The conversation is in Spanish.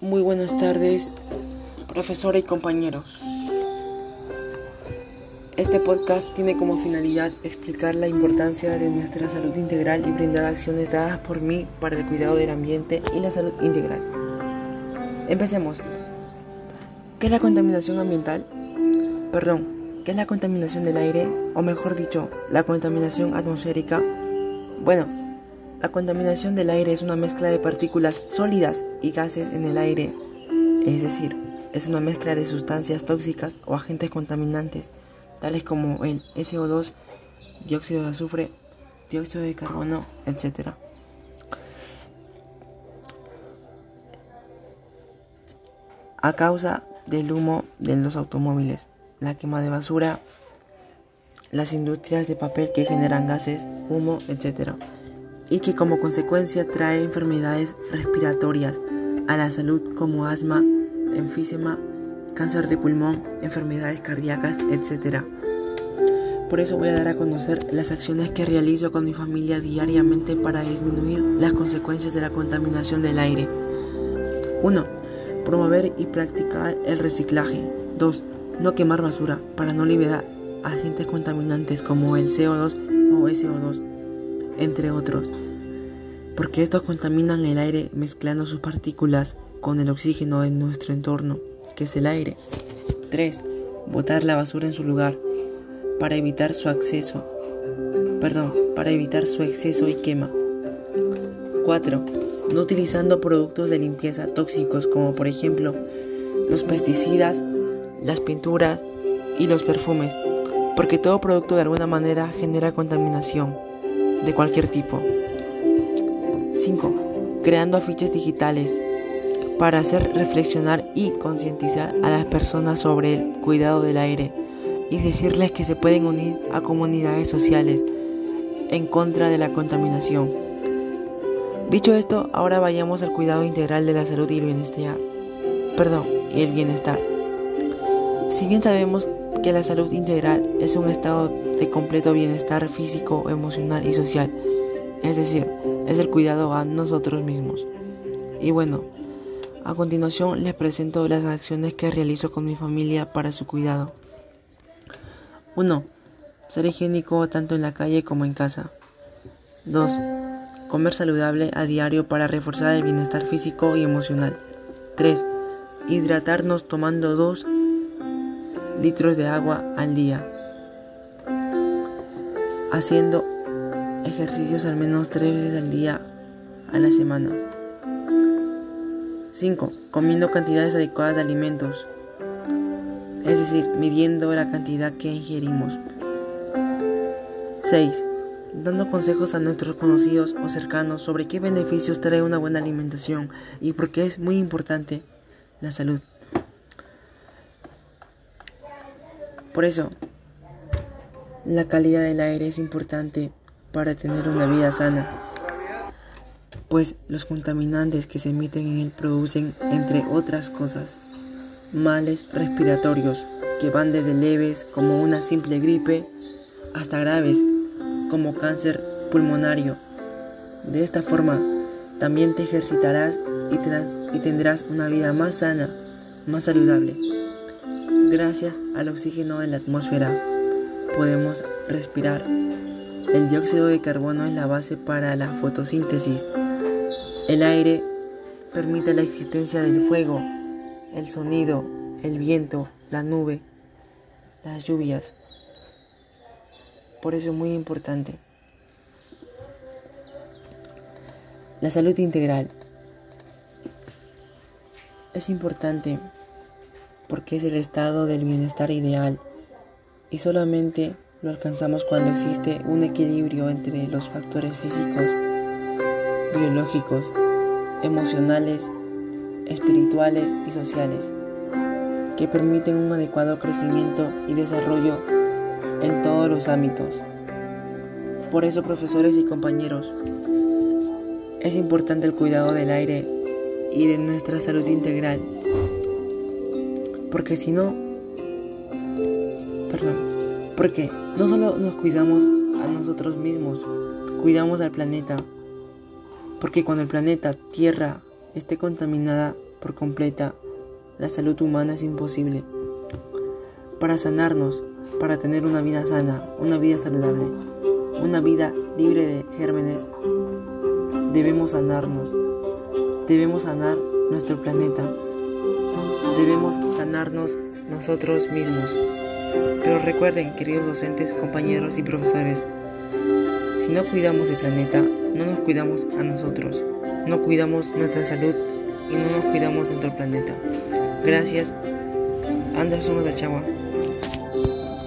Muy buenas tardes, profesora y compañeros. Este podcast tiene como finalidad explicar la importancia de nuestra salud integral y brindar acciones dadas por mí para el cuidado del ambiente y la salud integral. Empecemos. ¿Qué es la contaminación ambiental? Perdón, ¿qué es la contaminación del aire? O mejor dicho, la contaminación atmosférica. Bueno, la contaminación del aire es una mezcla de partículas sólidas y gases en el aire, es decir, es una mezcla de sustancias tóxicas o agentes contaminantes, tales como el SO2, dióxido de azufre, dióxido de carbono, etc. A causa del humo de los automóviles, la quema de basura, las industrias de papel que generan gases, humo, etc y que como consecuencia trae enfermedades respiratorias a la salud como asma, enfisema, cáncer de pulmón, enfermedades cardíacas, etc. Por eso voy a dar a conocer las acciones que realizo con mi familia diariamente para disminuir las consecuencias de la contaminación del aire. 1. Promover y practicar el reciclaje. 2. No quemar basura para no liberar agentes contaminantes como el CO2 o SO2 entre otros, porque estos contaminan el aire mezclando sus partículas con el oxígeno en nuestro entorno, que es el aire. 3. Botar la basura en su lugar para evitar su acceso. Perdón, para evitar su exceso y quema. 4. No utilizando productos de limpieza tóxicos como por ejemplo los pesticidas, las pinturas y los perfumes, porque todo producto de alguna manera genera contaminación de cualquier tipo. 5. Creando afiches digitales para hacer reflexionar y concientizar a las personas sobre el cuidado del aire y decirles que se pueden unir a comunidades sociales en contra de la contaminación. Dicho esto, ahora vayamos al cuidado integral de la salud y el bienestar. Perdón, y el bienestar. Si bien sabemos que la salud integral es un estado de completo bienestar físico, emocional y social. Es decir, es el cuidado a nosotros mismos. Y bueno, a continuación les presento las acciones que realizo con mi familia para su cuidado. 1. Ser higiénico tanto en la calle como en casa. 2. Comer saludable a diario para reforzar el bienestar físico y emocional. 3. Hidratarnos tomando 2 litros de agua al día. Haciendo ejercicios al menos tres veces al día a la semana. 5. Comiendo cantidades adecuadas de alimentos. Es decir, midiendo la cantidad que ingerimos. 6. Dando consejos a nuestros conocidos o cercanos sobre qué beneficios trae una buena alimentación y por qué es muy importante la salud. Por eso, la calidad del aire es importante para tener una vida sana, pues los contaminantes que se emiten en él producen, entre otras cosas, males respiratorios que van desde leves como una simple gripe hasta graves como cáncer pulmonario. De esta forma, también te ejercitarás y, tendrás una vida más sana, más saludable. Gracias al oxígeno en la atmósfera podemos respirar. El dióxido de carbono es la base para la fotosíntesis. El aire permite la existencia del fuego, el sonido, el viento, la nube, las lluvias. Por eso es muy importante. La salud integral. Es importante porque es el estado del bienestar ideal y solamente lo alcanzamos cuando existe un equilibrio entre los factores físicos, biológicos, emocionales, espirituales y sociales que permiten un adecuado crecimiento y desarrollo en todos los ámbitos. Por eso, profesores y compañeros, es importante el cuidado del aire y de nuestra salud integral porque si no, porque no solo nos cuidamos a nosotros mismos, cuidamos al planeta. Porque cuando el planeta Tierra esté contaminada, por completa la salud humana es imposible. Para sanarnos, para tener una vida sana, una vida saludable, una vida libre de gérmenes, debemos sanarnos. Debemos sanar nuestro planeta. Debemos sanarnos nosotros mismos. Pero recuerden, queridos docentes, compañeros y profesores, si no cuidamos el planeta, no nos cuidamos a nosotros, no cuidamos nuestra salud y no nos cuidamos nuestro planeta. Gracias, Anderson Chagua.